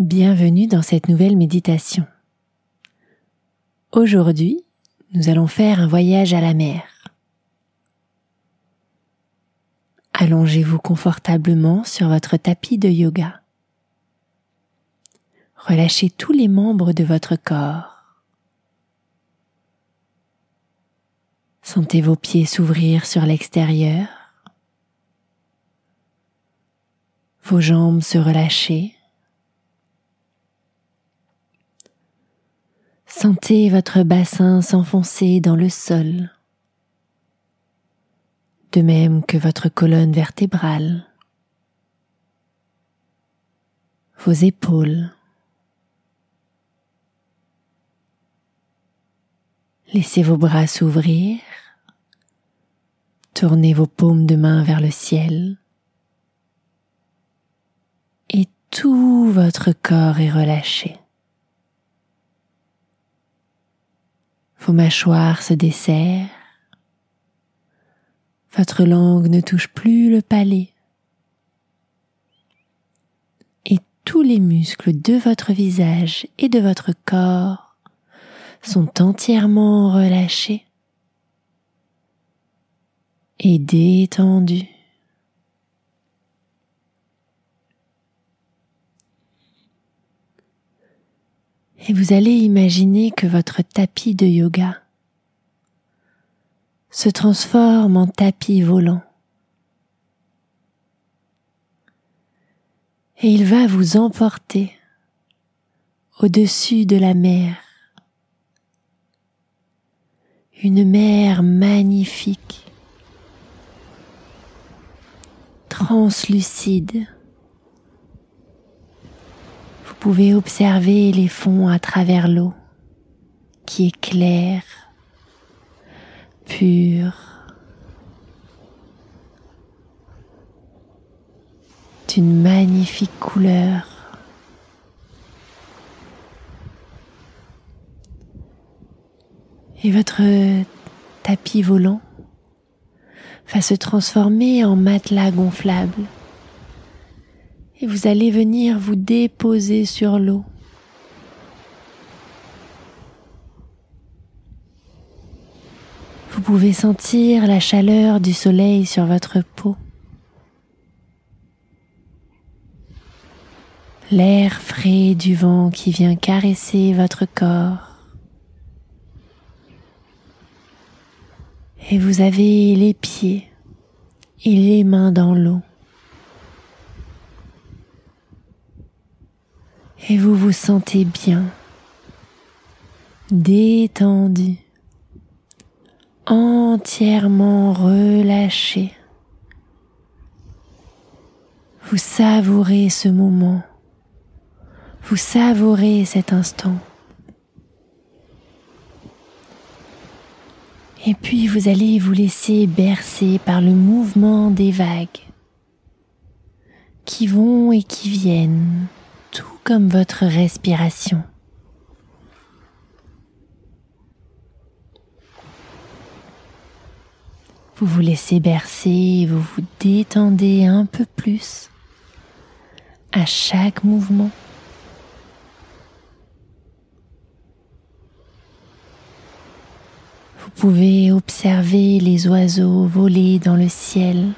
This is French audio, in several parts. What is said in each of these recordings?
Bienvenue dans cette nouvelle méditation. Aujourd'hui, nous allons faire un voyage à la mer. Allongez-vous confortablement sur votre tapis de yoga. Relâchez tous les membres de votre corps. Sentez vos pieds s'ouvrir sur l'extérieur, vos jambes se relâcher. Sentez votre bassin s'enfoncer dans le sol, de même que votre colonne vertébrale, vos épaules. Laissez vos bras s'ouvrir, tournez vos paumes de main vers le ciel et tout votre corps est relâché. Vos mâchoires se desserrent. Votre langue ne touche plus le palais. Et tous les muscles de votre visage et de votre corps sont entièrement relâchés et détendus. Et vous allez imaginer que votre tapis de yoga se transforme en tapis volant. Et il va vous emporter au-dessus de la mer. Une mer magnifique, translucide, pouvez observer les fonds à travers l'eau qui est claire, pure, d'une magnifique couleur. Et votre tapis volant va se transformer en matelas gonflable et vous allez venir vous déposer sur l'eau. Vous pouvez sentir la chaleur du soleil sur votre peau. L'air frais du vent qui vient caresser votre corps. Et vous avez les pieds et les mains dans l'eau. Et vous vous sentez bien, détendu, entièrement relâché. Vous savourez ce moment, vous savourez cet instant. Et puis vous allez vous laisser bercer par le mouvement des vagues qui vont et qui viennent comme votre respiration. Vous vous laissez bercer, vous vous détendez un peu plus à chaque mouvement. Vous pouvez observer les oiseaux voler dans le ciel,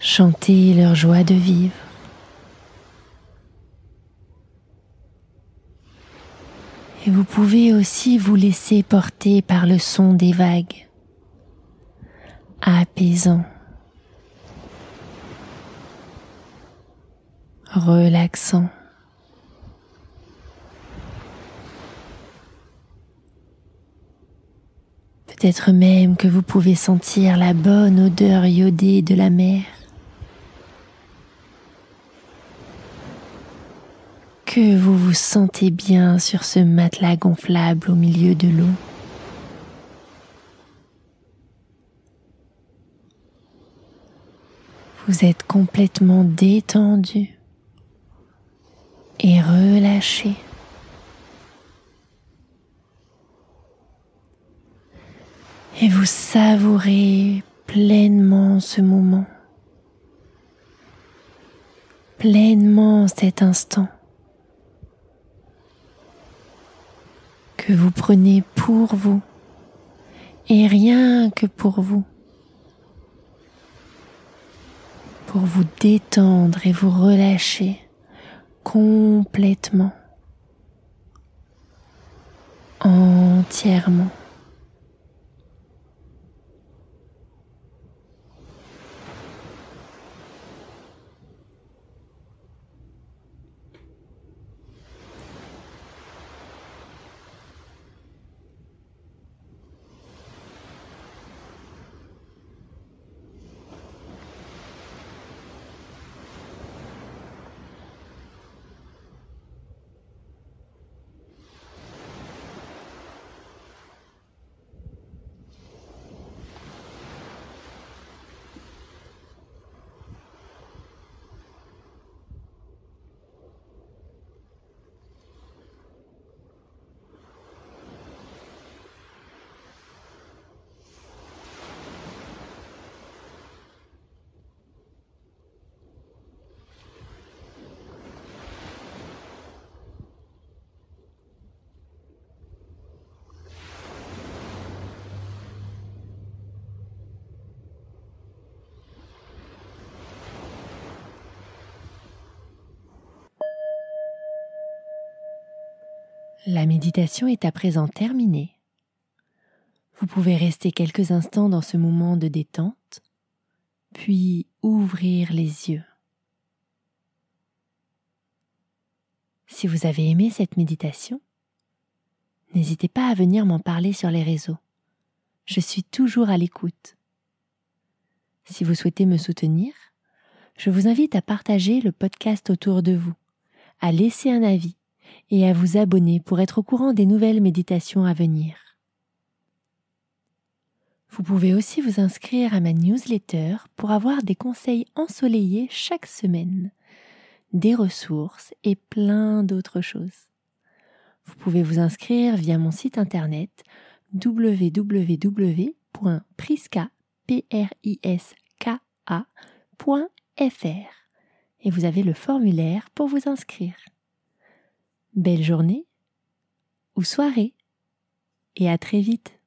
chanter leur joie de vivre. Et vous pouvez aussi vous laisser porter par le son des vagues, apaisant, relaxant. Peut-être même que vous pouvez sentir la bonne odeur iodée de la mer. Que vous vous sentez bien sur ce matelas gonflable au milieu de l'eau? Vous êtes complètement détendu et relâché. Et vous savourez pleinement ce moment, pleinement cet instant. Vous prenez pour vous et rien que pour vous, pour vous détendre et vous relâcher complètement, entièrement. La méditation est à présent terminée. Vous pouvez rester quelques instants dans ce moment de détente, puis ouvrir les yeux. Si vous avez aimé cette méditation, n'hésitez pas à venir m'en parler sur les réseaux. Je suis toujours à l'écoute. Si vous souhaitez me soutenir, je vous invite à partager le podcast autour de vous, à laisser un avis et à vous abonner pour être au courant des nouvelles méditations à venir. Vous pouvez aussi vous inscrire à ma newsletter pour avoir des conseils ensoleillés chaque semaine, des ressources et plein d'autres choses. Vous pouvez vous inscrire via mon site internet www.priska.fr et vous avez le formulaire pour vous inscrire. Belle journée ou soirée et à très vite.